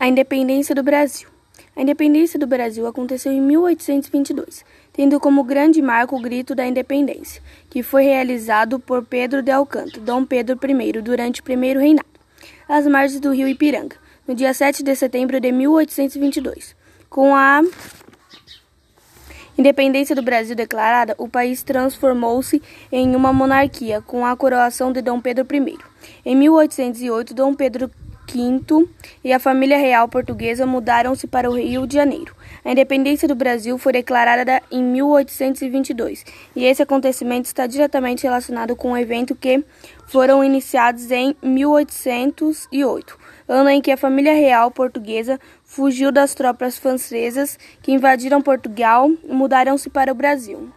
A independência do Brasil. A independência do Brasil aconteceu em 1822, tendo como grande marco o Grito da Independência, que foi realizado por Pedro de Alcântara, Dom Pedro I, durante o primeiro reinado, às margens do rio Ipiranga, no dia 7 de setembro de 1822. Com a independência do Brasil declarada, o país transformou-se em uma monarquia, com a coroação de Dom Pedro I. Em 1808, Dom Pedro V e a família real portuguesa mudaram-se para o Rio de Janeiro. A independência do Brasil foi declarada em 1822, e esse acontecimento está diretamente relacionado com o um evento que foram iniciados em 1808, ano em que a família real portuguesa fugiu das tropas francesas que invadiram Portugal e mudaram-se para o Brasil.